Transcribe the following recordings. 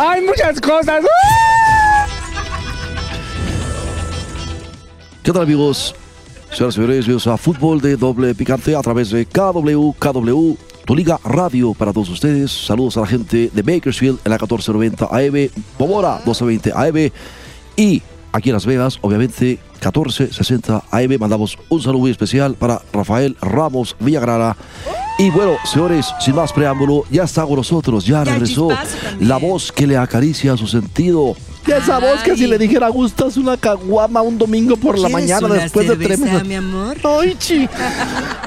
Hay muchas cosas. ¿Qué tal amigos? Señoras y señores, bienvenidos a Fútbol de Doble Picante a través de KW, KW, tu liga radio para todos ustedes. Saludos a la gente de Bakersfield en la 1490 AM, Pomora 1220 AM y aquí en Las Vegas, obviamente 1460 AM. Mandamos un saludo muy especial para Rafael Ramos Villagrana. Y bueno, señores, sin más preámbulo, ya está con nosotros, ya regresó la voz que le acaricia su sentido. Y esa voz que si le dijera gustas una caguama un domingo por la ¿Quieres mañana una después de cerveza, tremendo. mi amor? Ay, chi.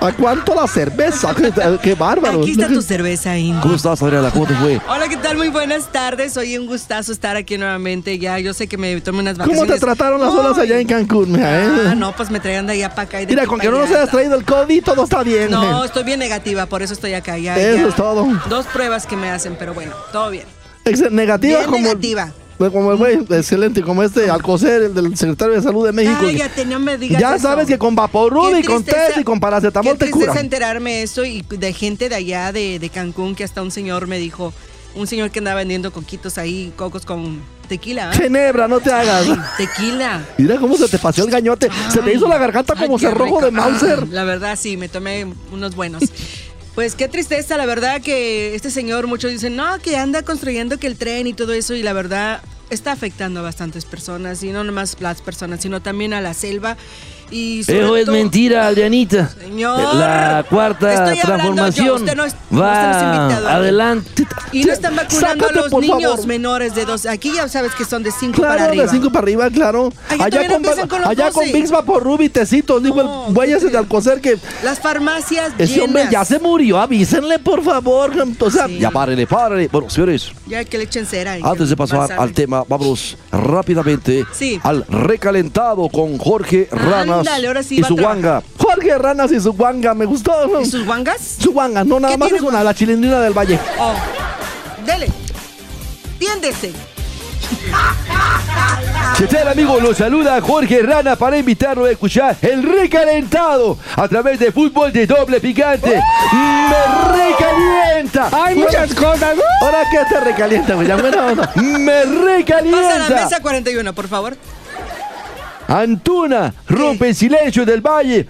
¿A cuánto la cerveza? Qué, qué bárbaro. Aquí está tu cerveza, Indy. ¿Cómo estás, Adriana? ¿Cómo te fue? Hola, ¿qué tal? Muy buenas tardes. Hoy un gustazo estar aquí nuevamente. Ya, yo sé que me tomé unas ¿Cómo vacaciones. te trataron las olas allá en Cancún, mija, eh? Ah, no, pues me traían de allá para acá. y de Mira, con que no nos hayas traído el COVID, todo está bien. No, eh. estoy bien negativa, por eso estoy acá. Ya, Eso ya. es todo. Dos pruebas que me hacen, pero bueno, todo bien. Ex- negativa Bien como. negativa. Como el güey, excelente, como este Alcocer, el del secretario de Salud de México. Cállate, no me digas ya eso. sabes que con Vaporub y con test y con paracetamol te cura. enterarme eso y de gente de allá de, de Cancún que hasta un señor me dijo, un señor que andaba vendiendo coquitos ahí, cocos con tequila. ¿ah? Ginebra, no te hagas. Ay, tequila. Mira cómo se te paseó el gañote. se te hizo la garganta como cerrojo de Mauser. Ay, La verdad, sí, me tomé unos buenos. Pues qué tristeza, la verdad que este señor, muchos dicen, no, que anda construyendo que el tren y todo eso, y la verdad está afectando a bastantes personas, y no nomás las personas, sino también a la selva. Y Eso es todo- mentira, Adrianita. Señor, La cuarta yo, transformación no es- no va adelante. Y no están vacunando Sácate, a los niños favor. menores de dos. Aquí ya sabes que son de cinco para Claro, arriba. de 5 para arriba, claro. Allá con los allá con 12. Por Ruby, tecitos, dijo No, el güey ese de Alcocer que Las farmacias ese llenas. hombre ya se murió, avísenle por favor. O sea, Sí. Ya párele, párele. Bueno, señores, Ya que le echen cera. antes de pasar pasarle. al tema, vámonos rápidamente Sí. al recalentado con Jorge Ranas Ándale, ahora sí y va su a guanga. Jorge Ranas y su guanga, me gustó. ¿no? ¿Y sus guangas? Su guanga, no, nada ¿Qué más tiene es una, la chilindrina del valle. Oh, dele. Tiéndese. ¿Qué tal, amigo? Lo saluda Jorge Rana para invitarlo a escuchar el recalentado a través de fútbol de doble picante. ¡Me recalienta! Hay muchas cosas. Ahora que te recalienta, güey. Ya buena onda. ¡Me Pasa a la recalienta! mesa 41, por favor. Antuna rompe el silencio del valle.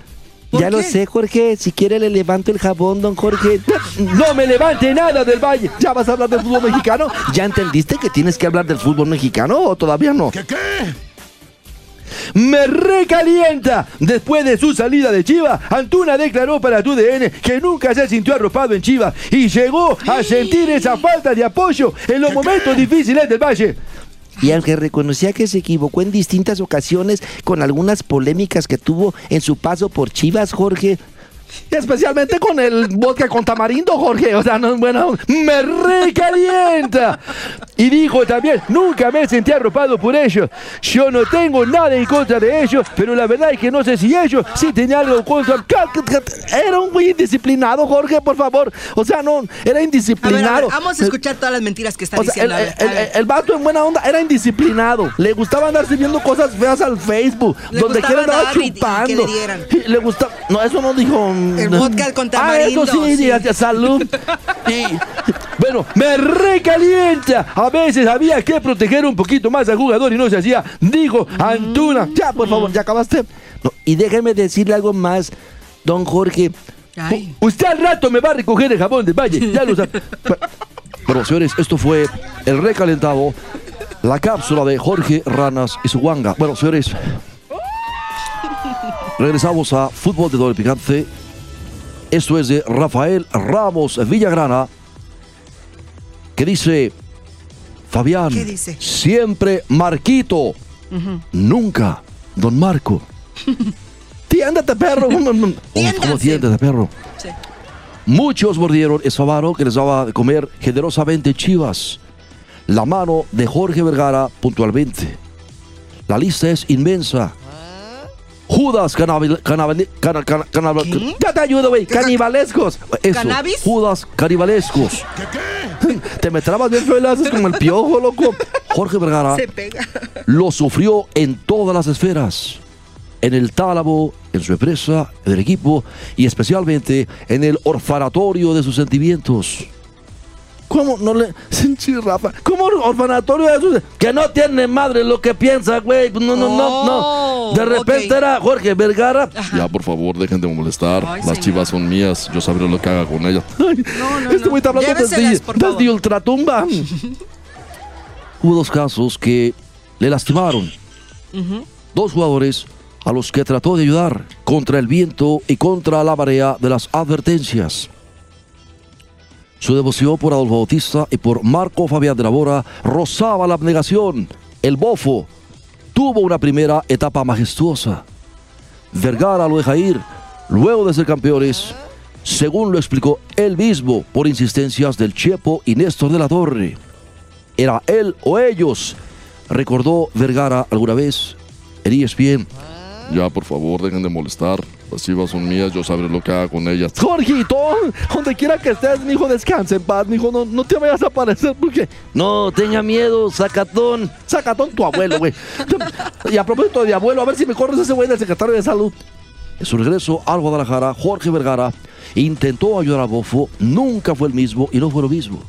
¿Por Ya lo qué? sé, Jorge. Si quiere le levanto el jabón, don Jorge. No me levante nada del valle. ¿Ya vas a hablar del fútbol mexicano? ¿Ya entendiste que tienes que hablar del fútbol mexicano o todavía no? Me recalienta. Después de su salida de Chiva, Antuna declaró para TUDN que nunca se sintió arropado en Chiva y llegó a sentir esa falta de apoyo en los momentos difíciles del Valle. Y aunque reconocía que se equivocó en distintas ocasiones con algunas polémicas que tuvo en su paso por Chivas, Jorge. Especialmente con el vodka con tamarindo, Jorge. O sea, no es bueno. Me recalienta. Y dijo también, nunca me sentí arropado por ellos. Yo no tengo nada en contra de ellos, pero la verdad es que no sé si ellos sí tenían algo contra... Era un güey indisciplinado, Jorge, por favor. O sea, no, era A ver, a ver, indisciplinado. vamos a escuchar todas las mentiras que está O sea, el, diciendo. el- ver. el- el vato en buena onda era indisciplinado. Le gustaba andar subiendo cosas feas al Facebook. Le donde quiera andaba dar y- y que chupando. le dieran. Le gustaba. No, eso no dijo. El vodka con Ah, eso tamarindo, sí, sí. sí, salud. Y- Bueno, me recalienta. A veces había que proteger un poquito más al jugador y no se hacía. Dijo Antuna. ya, por favor, ya acabaste. No, y déjeme decirle algo más, don Jorge. Ay. Usted al rato me va a recoger el jabón del valle. Ya lo sabe. Bueno, señores, esto fue el recalentado, la cápsula de Jorge Ranas y su guanga. Bueno, señores, regresamos a Fútbol de Doble Picante. Esto es de Rafael Ramos Villagrana, que dice, Fabián, ¿Qué dice? siempre Marquito, nunca Don Marco. Tiéndete, perro. ¿Cómo, tiéndete, perro? Sí. Muchos mordieron esa mano que les daba de comer generosamente Chivas. La mano de Jorge Vergara puntualmente. La lista es inmensa. Judas canabil, canabil- cana- cana- cana- Ya te ayudo, güey. Canibalescos. eso, ¿Cannabis? Judas canibalescos. Te me trabas bien feo y le haces como el piojo, loco. Jorge Vergara Se pega. lo sufrió en todas las esferas. En el tálamo, en su empresa, en el equipo y especialmente en el orfanatorio de sus sentimientos. ¿Cómo no le.? Sí, Rafa. ¿Cómo orfanatorio de esos? Que no tiene madre lo que piensa, güey. No, no, no, no. De repente era Jorge Vergara. Ya, por favor, dejen de molestar. Ay, Las señor. chivas son mías. Yo sabré lo que haga con ellas. No, no, este no. güey está hablando Lléveselas, desde, desde ultratumba. Hubo dos casos que le lastimaron. Dos jugadores a los que trató de ayudar contra el viento y contra la marea de las advertencias. Su devoción por Adolfo Bautista y por Marco Fabián de la Bora rozaba la abnegación. El bofo tuvo una primera etapa majestuosa. Vergara lo deja ir luego de ser campeones, según lo explicó él mismo por insistencias del Chepo y Néstor de la Torre. Era él o ellos, recordó Vergara alguna vez en ESPN. Ya, por favor, dejen de molestar. Las chivas son mías, yo sabré lo que haga con ellas. Jorgito, donde quiera que estés, mijo, descansa en paz, mijo. No, no te vayas a aparecer porque. No, tenga miedo, sacatón. Sacatón tu abuelo, güey. y a propósito de abuelo, a ver si me corres ese güey del secretario de salud. En su regreso al Guadalajara, Jorge Vergara intentó ayudar a Bofo, nunca fue el mismo y no fue lo mismo.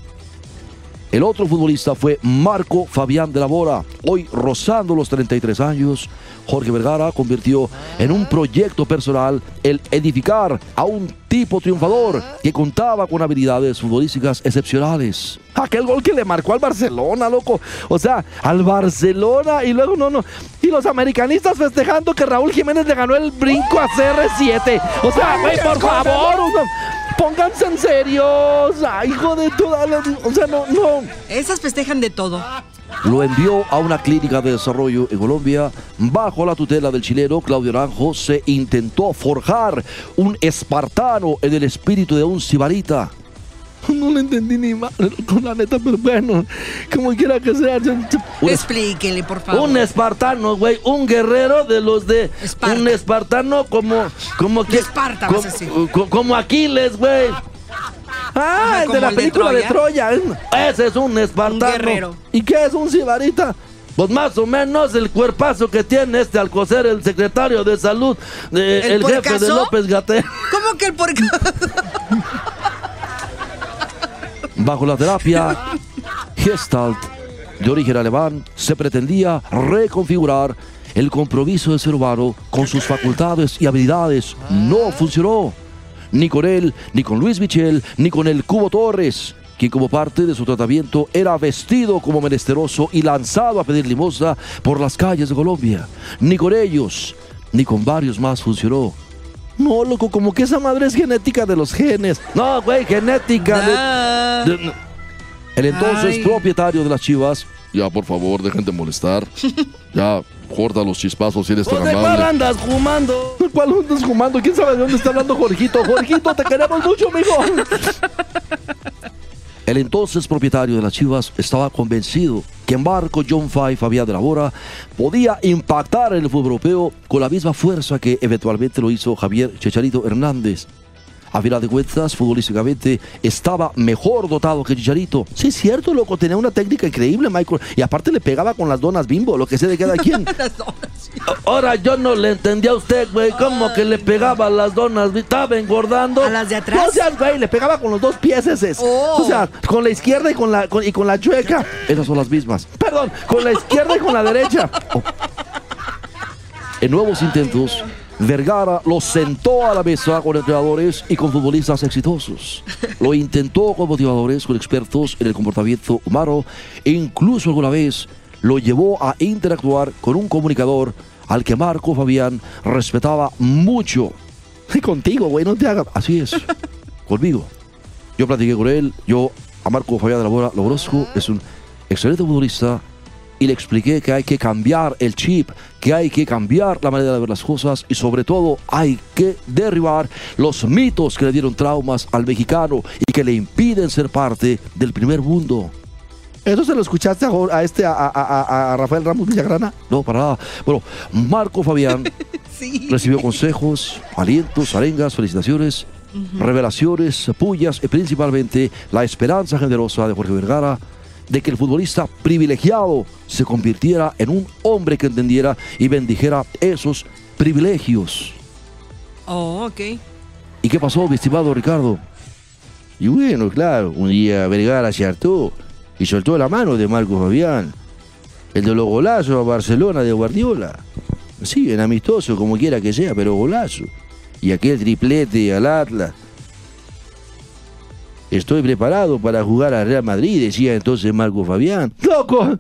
El otro futbolista fue Marco Fabián de la Bora. Hoy, rozando los 33 años, Jorge Vergara convirtió en un proyecto personal el edificar a un tipo triunfador que contaba con habilidades futbolísticas excepcionales. Aquel gol que le marcó al Barcelona, loco. O sea, al Barcelona y luego no, no. Y los americanistas festejando que Raúl Jiménez le ganó el brinco a CR7. O sea, güey, por favor. Pónganse en serio. O sea, hijo de toda la... O sea, no, no. Esas festejan de todo. Lo envió a una clínica de desarrollo en Colombia. Bajo la tutela del chileno Claudio Naranjo se intentó forjar un espartano en el espíritu de un sibarita. No le entendí ni mal, con la neta, pero bueno, como quiera que sea. yo- Explíquenle, por favor. Un espartano, güey, un guerrero de los de Esparta. un espartano como como que De Esparta, vas como, a decir. co- como Aquiles, güey. Ah, Ajá, el de la el de película de Troya. Ese es un espartano. Un guerrero. ¿Y qué es un sibarita? Pues más o menos el cuerpazo que tiene este Alcocer, el secretario de salud, de- ¿El el, jefe de porcazo? López Gatel. ¿Cómo que el porco? Bajo la terapia Gestalt de origen alemán, se pretendía reconfigurar el compromiso del ser humano con sus facultades y habilidades. No funcionó. Ni con él, ni con Luis Michel, ni con el Cubo Torres, quien como parte de su tratamiento era vestido como menesteroso y lanzado a pedir limosna por las calles de Colombia. Ni con ellos, ni con varios más funcionó. No, loco, como que esa madre es genética de los genes. No, güey, genética de- de- El entonces Ay. propietario de las Chivas. Ya, por favor, dejen de molestar. Ya, corta los chispazos si eres tan ¿De cuál amable. andas fumando? ¿De cuál andas fumando? ¿Quién sabe de dónde está hablando Jorgito? Jorgito, te queremos mucho, mijo. El entonces propietario de las Chivas estaba convencido que Marco John Fay Fabián de la Bora podía impactar en el fútbol europeo con la misma fuerza que eventualmente lo hizo Javier Chicharito Hernández. A final de cuentas, futbolísticamente estaba mejor dotado que Chicharito. Sí, es cierto, loco. Tenía una técnica increíble, Michael. Y aparte le pegaba con las donas bimbo, lo que sé de cada quien. Las donas. Ahora yo no le entendía a usted, güey. ¿Cómo que le pegaba a las donas? Estaba engordando. ¿A las de atrás? No seas, güey. Le pegaba con los dos pies ese. Oh. O sea, con la izquierda y con la, con- y con la chueca. Esas son las mismas. Perdón, con la izquierda y con la derecha. En nuevos intentos, Vergara lo sentó a la mesa con entrenadores y con futbolistas exitosos. Lo intentó con motivadores, con expertos en el comportamiento humano e incluso alguna vez lo llevó a interactuar con un comunicador al que Marco Fabián respetaba mucho. Y contigo, güey, no te hagas. Así es, conmigo. Yo platiqué con él, yo a Marco Fabián de la Bora lo conozco, es un excelente futbolista y le expliqué que hay que cambiar el chip, que hay que cambiar la manera de ver las cosas y sobre todo hay que derribar los mitos que le dieron traumas al mexicano y que le impiden ser parte del primer mundo. ¿Eso se lo escuchaste a, este, a, a- a- a Rafael Ramos Villagrana? No, para nada. Bueno, Marco Fabián Sí. recibió consejos, alientos, arengas, felicitaciones, revelaciones, pullas y principalmente la esperanza generosa de Jorge Vergara de que el futbolista privilegiado se convirtiera en un hombre que entendiera y bendijera esos privilegios. Oh, ok. ¿Y qué pasó, mi estimado Ricardo? Y bueno, claro, un día Vergara se hartó y soltó la mano de Marco Fabián. El de los golazos a Barcelona de Guardiola. Sí, en amistoso, como quiera que sea, pero golazo. Y aquel triplete al Atlas. Estoy preparado para jugar a Real Madrid, decía entonces Marco Fabián. ¡Loco!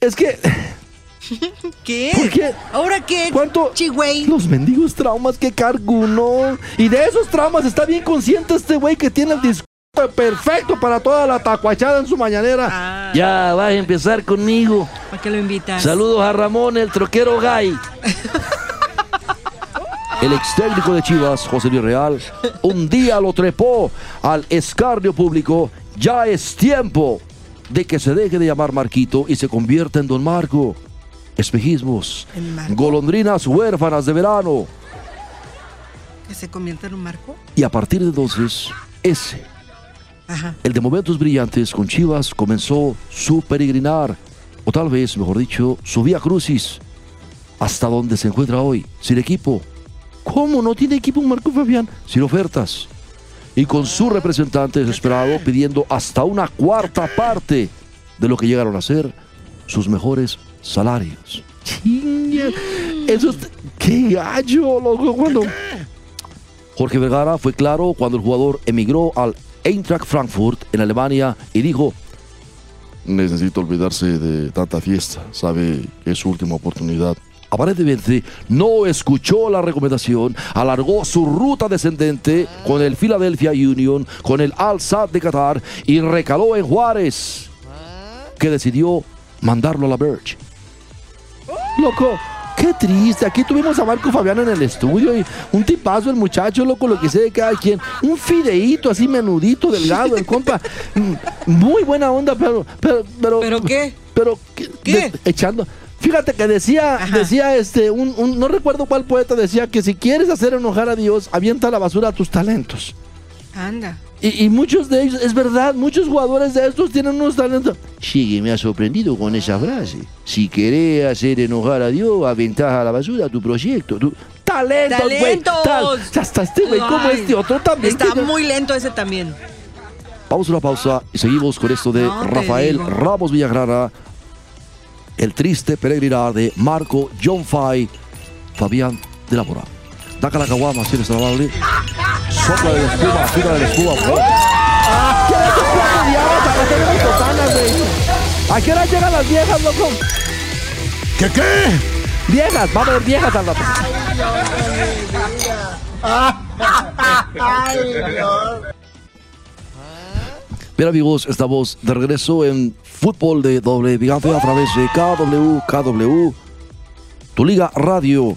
Es que. ¿Qué? ¿Por qué? ¿Ahora qué? ¿Cuánto? Chigüey. Los mendigos traumas que carga uno. Y de esos traumas está bien consciente este güey que tiene el discurso perfecto para toda la tacuachada en su mañanera. Ah, Ya vas a empezar conmigo. ¿Para qué lo invitas? Saludos a Ramón, el troquero gay. El ex técnico de Chivas, José Luis Real, un día lo trepó al escarnio público. Ya es tiempo de que se deje de llamar Marquito y se convierta en Don Marco. Espejismos, golondrinas huérfanas de verano. ¿Que se convierta en un marco? Y a partir de entonces, ese, Ajá. el de momentos brillantes con Chivas, comenzó su peregrinar, o tal vez, mejor dicho, su vía crucis, hasta donde se encuentra hoy, sin equipo. ¿Cómo no tiene equipo Marco Fabián? Sin ofertas. Y con su representante desesperado pidiendo hasta una cuarta parte de lo que llegaron a ser sus mejores salarios. Chinga. Eso es. ¡Qué gallo, loco! Cuando. Jorge Vergara fue claro cuando el jugador emigró al Eintracht Frankfurt en Alemania y dijo, necesito olvidarse de tanta fiesta, sabe que es su última oportunidad. Aparentemente no escuchó la recomendación, alargó su ruta descendente con el Philadelphia Union, con el Al Sadd de Qatar y recaló en Juárez, que decidió mandarlo a la Birch. Loco, qué triste. Aquí tuvimos a Marco Fabián en el estudio y un tipazo el muchacho, loco, lo que sé de cada quien. Un fideíto así menudito, delgado, el compa. Muy buena onda, pero. ¿Pero, pero, ¿Pero qué? Pero, ¿qué? ¿Qué? De- echando. Fíjate que decía, Ajá. decía este, un, un- no recuerdo cuál poeta decía que si quieres hacer enojar a Dios, avienta a la basura a tus talentos. Anda. Y, y muchos de ellos, es verdad, muchos jugadores de estos tienen unos talentos. Sí, me ha sorprendido con esa frase. Si querés hacer enojar a Dios, aventás a la basura tu proyecto. tu- ¡Talentos! ¡Talentos! Tal- está este güey, como este otro también. Está que- muy lento ese también. Vamos a una pausa y seguimos con esto de No Rafael. Ramos Villagrana, el triste peregrinar de Marco John Fay, Fabián de la Mora. Daca la caguama, si eres tan amable. Sopla de la espuma, fila de la espuma. por favor. ¿Qué hora es cuatro diablos a qué hora llegan las viejas, loco? ¿Qué qué? Viejas, va a haber viejas al rato. Bien amigos, estamos de regreso en Fútbol de Doble Gigante a través de KW, KW, tu liga radio.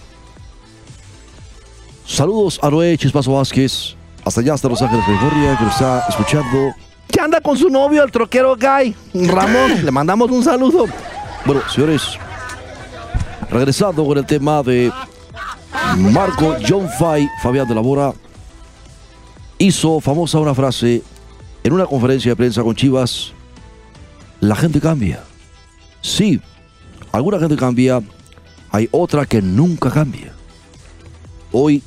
Saludos a Noé Chispazo Vázquez, hasta allá, hasta Los Ángeles, California, que nos está escuchando. ¿Qué anda con su novio, el troquero Guy? Ramón, le mandamos un saludo. Bueno, señores, regresando con el tema de Marco John Fay, Fabián de la Mora, hizo famosa una frase en una conferencia de prensa con Chivas. La gente cambia. Sí, alguna gente cambia, hay otra que nunca cambia. Hoy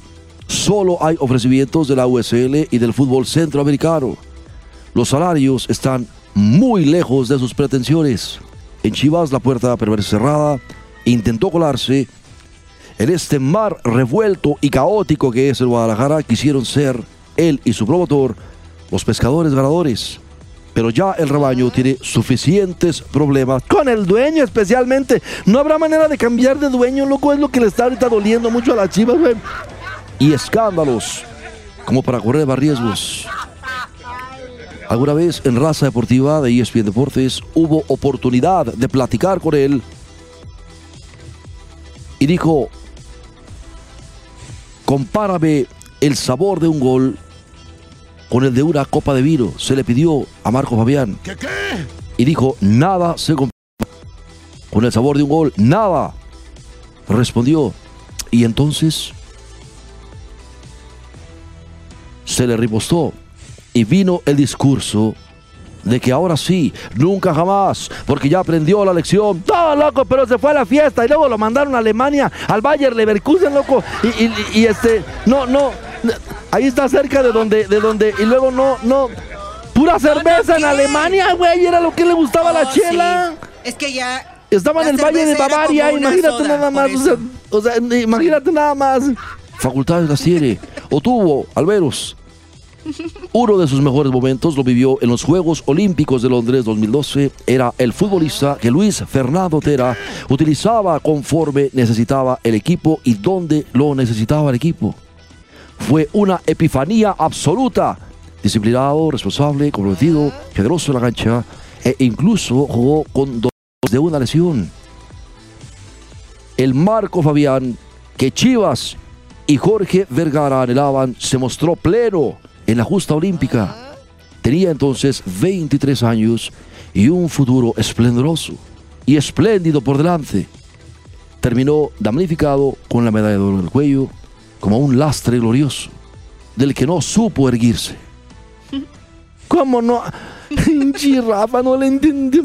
solo hay ofrecimientos de la USL y del fútbol centroamericano. Los salarios están muy lejos de sus pretensiones. En Chivas la puerta permanece cerrada. Intentó colarse. En este mar revuelto y caótico que es el Guadalajara, quisieron ser él y su promotor los pescadores ganadores. Pero ya el rebaño tiene suficientes problemas. Con el dueño especialmente. No habrá manera de cambiar de dueño, loco. Es lo que le está ahorita doliendo mucho a las chivas, güey. y escándalos como para correr más riesgos. Alguna vez en Raza Deportiva de ESPN Deportes hubo oportunidad de platicar con él y dijo, compárame el sabor de un gol con el de una copa de vino. Se le pidió a Marco Fabián ¿Qué qué? y dijo, nada se compara con el sabor de un gol, nada. Respondió. Y entonces se le ripostó y vino el discurso de que ahora sí, nunca jamás, porque ya aprendió la lección. Todo loco, pero se fue a la fiesta y luego lo mandaron a Alemania, al Bayer Leverkusen, loco. Y, y- y, este, no, no, ahí está cerca de donde, de donde, y luego no, no, pura cerveza en. Alemania, güey, era lo que le gustaba a la Oh, chela. sí. Es que ya. Estaba en el Valle de Bavaria, imagínate soda, nada más. O sea, eso. o sea, imagínate nada más. Facultades las tiene. O tuvo, Alberos. Uno de sus mejores momentos lo vivió en los Juegos Olímpicos de Londres 2012. Era el futbolista que Luis Fernando Tera utilizaba conforme necesitaba el equipo y donde lo necesitaba el equipo. Fue una epifanía absoluta. Disciplinado, responsable, comprometido, generoso en la cancha e incluso jugó con dos de una lesión. El Marco Fabián que Chivas y Jorge Vergara anhelaban se mostró pleno en la justa olímpica. Tenía entonces 23 años y un futuro esplendoroso y espléndido por delante. Terminó damnificado con la medalla de oro en el cuello como un lastre glorioso del que no supo erguirse. ¿Cómo no? Rafa, no le entendí.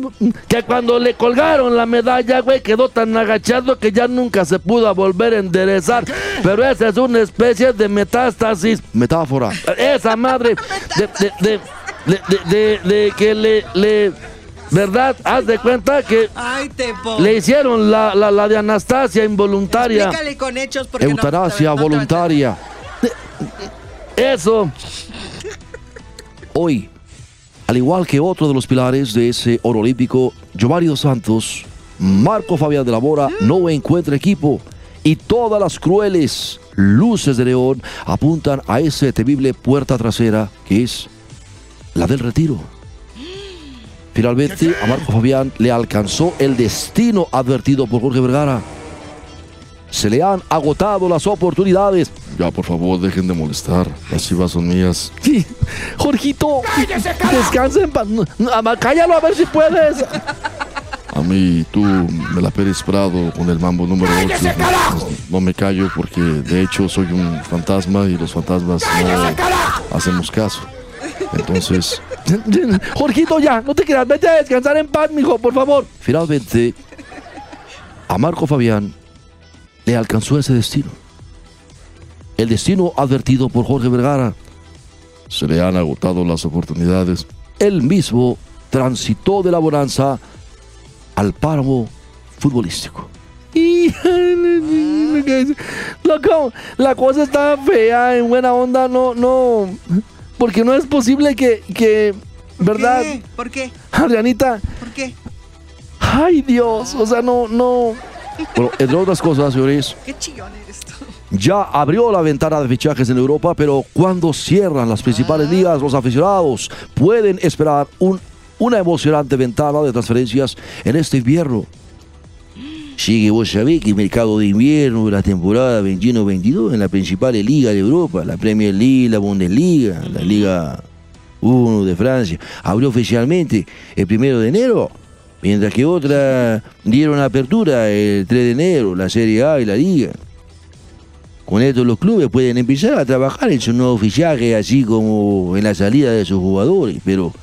Que cuando le colgaron la medalla, güey, quedó tan agachado que ya nunca se pudo volver a enderezar. Pero esa es una especie de metástasis. Metáfora. Esa madre de, de, de, de, de- de- de que le, le. ¿Verdad? Haz de cuenta que Ay, te po. le hicieron la, la, la de Anastasia involuntaria. Explícale con hechos porque no- Eutanasia no voluntaria. Eso. Hoy, al igual que otro de los pilares de ese oro olímpico, Giovanni Dos Santos, Marco Fabián de la Mora no encuentra equipo y todas las crueles luces de León apuntan a esa temible puerta trasera que es la del retiro. Finalmente, a Marco Fabián le alcanzó el destino advertido por Jorge Vergara. Se le han agotado las oportunidades. Ya, por favor, dejen de molestar. Las chivas son mías. Sí. Jorgito, descansa en paz. No, no, ama, Cállalo a ver si puedes. A mí, tú, me la Pérez Prado, con el mambo número 8. No me callo porque, de hecho, soy un fantasma y los fantasmas no hacemos caso. Entonces... Jorgito, ya, no te quedas. Vete a descansar en paz, mijo, por favor. Finalmente, a Marco Fabián le alcanzó ese destino. El destino advertido por Jorge Vergara. Se le han agotado las oportunidades. Él mismo transitó de la bonanza al páramo futbolístico. Loco, la cosa está fea, en buena onda, no, no. Porque no es posible que, que ¿verdad? ¿Qué? ¿Por qué? Adrianita, ¿Por qué? ay Dios, o sea, no, no. Bueno, entre otras cosas, señores, Qué chillón eres tú. ya abrió la ventana de fichajes en Europa, pero cuando cierran las principales ligas, los aficionados pueden esperar un- una emocionante ventana de transferencias en este invierno. Sí, que vos sabés que el mercado de invierno de la temporada 21-22 en la principal liga de Europa, la Premier League, la Bundesliga, la Liga 1 de Francia, abrió oficialmente el primero de enero, mientras que otras dieron apertura el 3 de enero, la Serie A y la Liga. Con esto los clubes pueden empezar a trabajar en su nuevo fichaje, así como en la salida de sus jugadores. Pero,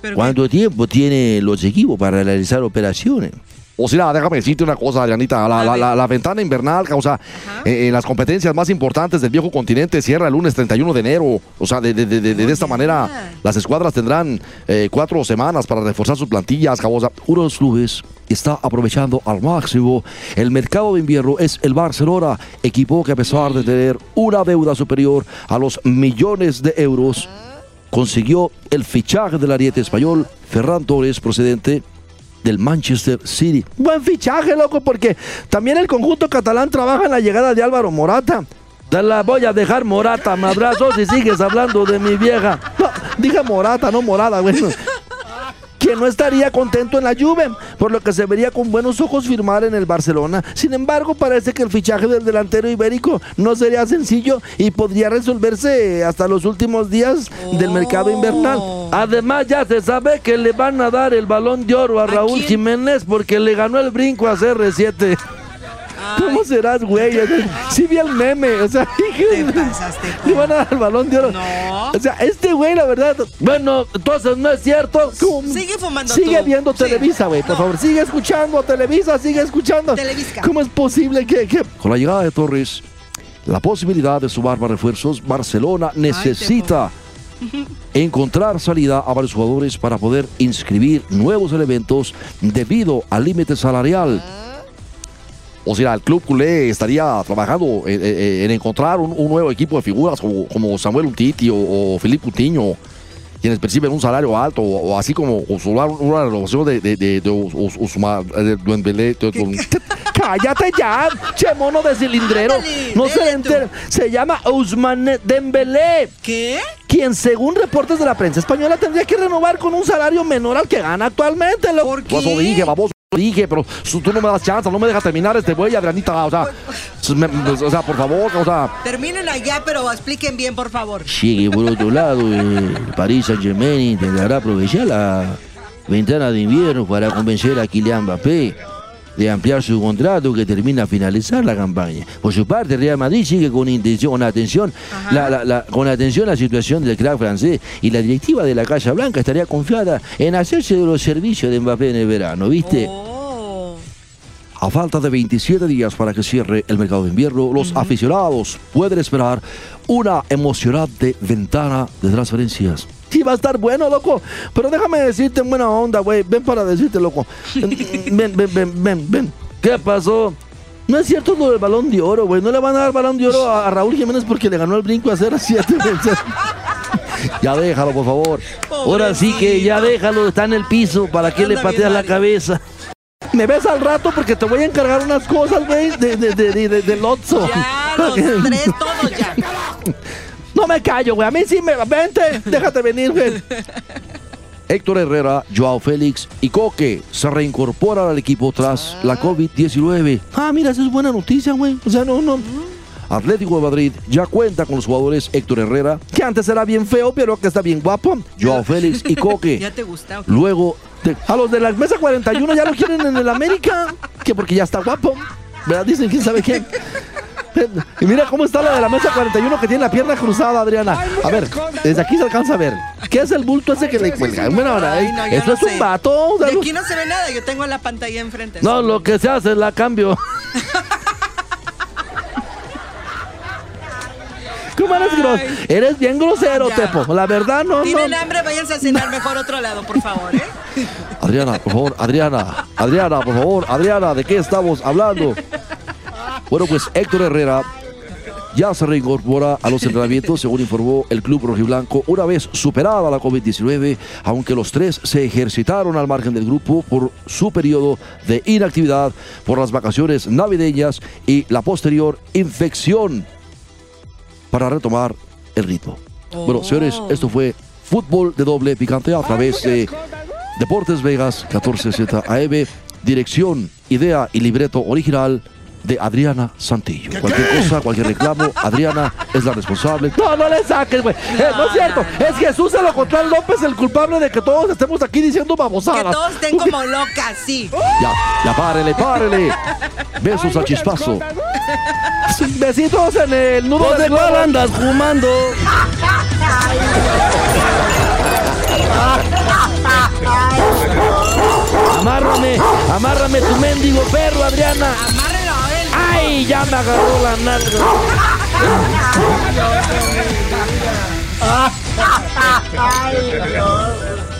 Pero ¿cuánto tiempo tienen los equipos para realizar operaciones? O sea, déjame decirte una cosa, Adrianita. La, A la- ver. la- la ventana invernal, o sea, eh, en las competencias más importantes del viejo continente cierra el lunes 31 de enero. O sea, de, de- de- de- esta manera, las escuadras tendrán eh, cuatro semanas para reforzar sus plantillas. O sea, uno de los clubes está aprovechando al máximo el mercado de invierno es el Barcelona, equipo que a pesar de tener una deuda superior a los millones de euros, consiguió el fichaje del ariete español Ferran Torres procedente del Manchester City. Buen fichaje, loco, porque también el conjunto catalán trabaja en la llegada de Álvaro Morata. Te la voy a dejar Morata, me abrazo si sigues hablando de mi vieja. No, Morata, no Morada, güey. Que no estaría contento en la Juve, por lo que se vería con buenos ojos firmar en el Barcelona. Sin embargo, parece que el fichaje del delantero ibérico no sería sencillo y podría resolverse hasta los últimos días del mercado invernal. Además, ya se sabe que le van a dar el balón de oro a Raúl? Jiménez porque le ganó el brinco a CR7. ¿Cómo serás, güey? O sea, sí vi el meme, o sea, Te pasaste, le van a dar el balón de oro. No. O sea, este güey, la verdad, bueno, entonces no es cierto. ¿Cómo? Sigue fumando Sigue tú. viendo Sí. Televisa, güey, por No. favor. Sigue escuchando Televisa, sigue escuchando. Televisca. ¿Cómo es posible que, que Con la llegada de Torres, la posibilidad de sumar más refuerzos, Barcelona necesita encontrar salida a varios jugadores para poder inscribir nuevos elementos debido al límite salarial. O sea, el club culé estaría trabajando en, en- en encontrar un, un nuevo equipo de figuras como, como Samuel Umtiti o, o Felipe Coutinho, quienes perciben un salario alto, o, o así como Usular, una renovación de, de, de, Cállate ya, che mono de cilindrero. Ándale, no se entera. Se llama Ousmane Dembélé, ¿Qué? quien según reportes de la prensa española tendría que renovar con un salario menor al que gana actualmente. lo- ¿Por Pues lo qué? dije, baboso, dije, pero tú no me das chance, no me dejas terminar este güey, Adrianita, o sea, me- pues, o sea, por favor, o sea. Terminen allá, pero expliquen bien, por favor. Sigue por otro lado, el Paris Saint-Germain intentará aprovechar la ventana de invierno para convencer a Kylian Mbappé de ampliar su contrato que termina a finalizar la campaña. Por su parte, Real Madrid sigue con intención, con atención, la, la- la- con atención la situación del crack francés y la directiva de la Casa Blanca estaría confiada en hacerse de los servicios de Mbappé en el verano, ¿viste? Oh. A falta de 27 días para que cierre el mercado de invierno, los aficionados pueden esperar una emocionante ventana de transferencias. Sí, va a estar bueno, loco. Pero déjame decirte en buena onda, güey. Ven para decirte, loco. Ven, ven, ven, ven, ven. ¿Qué pasó? No es cierto lo del balón de oro, güey. No le van a dar balón de oro a, Raúl Jiménez porque le ganó el brinco a 0-7. Ya déjalo, por favor. Ahora sí que ya déjalo, está en el piso. ¿Para qué le pateas la cabeza? Me ves al rato porque te voy a encargar unas cosas, güey, de, de, de, de. Ya, los tres, todos ya. No me callo, güey. A mí sí me... Vente, déjate venir, güey. Héctor Herrera, Joao Félix y Coque se reincorporan al equipo tras la COVID-19. Ah, mira, eso es buena noticia, güey. O sea, no, no... Atlético de Madrid ya cuenta con los jugadores Héctor Herrera, Que antes era bien feo, pero que está bien guapo. Joao Félix y ¿Ya Coque. te gusta? Luego de A los de la mesa 41 ya lo quieren en el América. Que porque ya está guapo. ¿Verdad? Dicen quién sabe quién. Y mira cómo está la de la mesa 41 que tiene la pierna cruzada, Adriana. A ver, desde aquí se alcanza a ver. ¿Qué es el bulto ese que le cuelga? Bueno, ahora, no, yo esto no es un vato. o sea, De aquí no se ve nada, yo tengo la pantalla enfrente. No, lo que se hace es la cambio. ¿Cómo eres grosero? Eres bien grosero, Ya. Tepo. La verdad, no, no. Tienen hambre, váyanse a cenar mejor otro lado, por favor, ¿eh? Adriana, por favor, Adriana, Adriana, por favor, Adriana, ¿de qué estamos hablando? Bueno, pues Héctor Herrera ya se reincorpora a los entrenamientos, según informó el club rojiblanco, una vez superada la COVID-19, aunque los tres se ejercitaron al margen del grupo por su periodo de inactividad por las vacaciones navideñas y la posterior infección para retomar el ritmo. Bueno, señores, esto fue fútbol de doble picante a través de Deportes Vegas 14Z AM, dirección, idea y libreto original de Adriana Santillo. Cualquier cosa, cualquier reclamo, Adriana es la responsable. No, no le saques, güey. Eh, no es cierto. no, Es Jesús Elocotlán López el culpable de que todos estemos aquí diciendo Que babosadas. todos estén como locas, sí. Ya, ya párele, párele. Besos a chispazo. Besitos en el nudo ¿Dónde del cuál andas fumando? Amárrame, amárrame tu mendigo perro, Adriana. ¡Ay! Ya me agarró la nalga. Ay, no.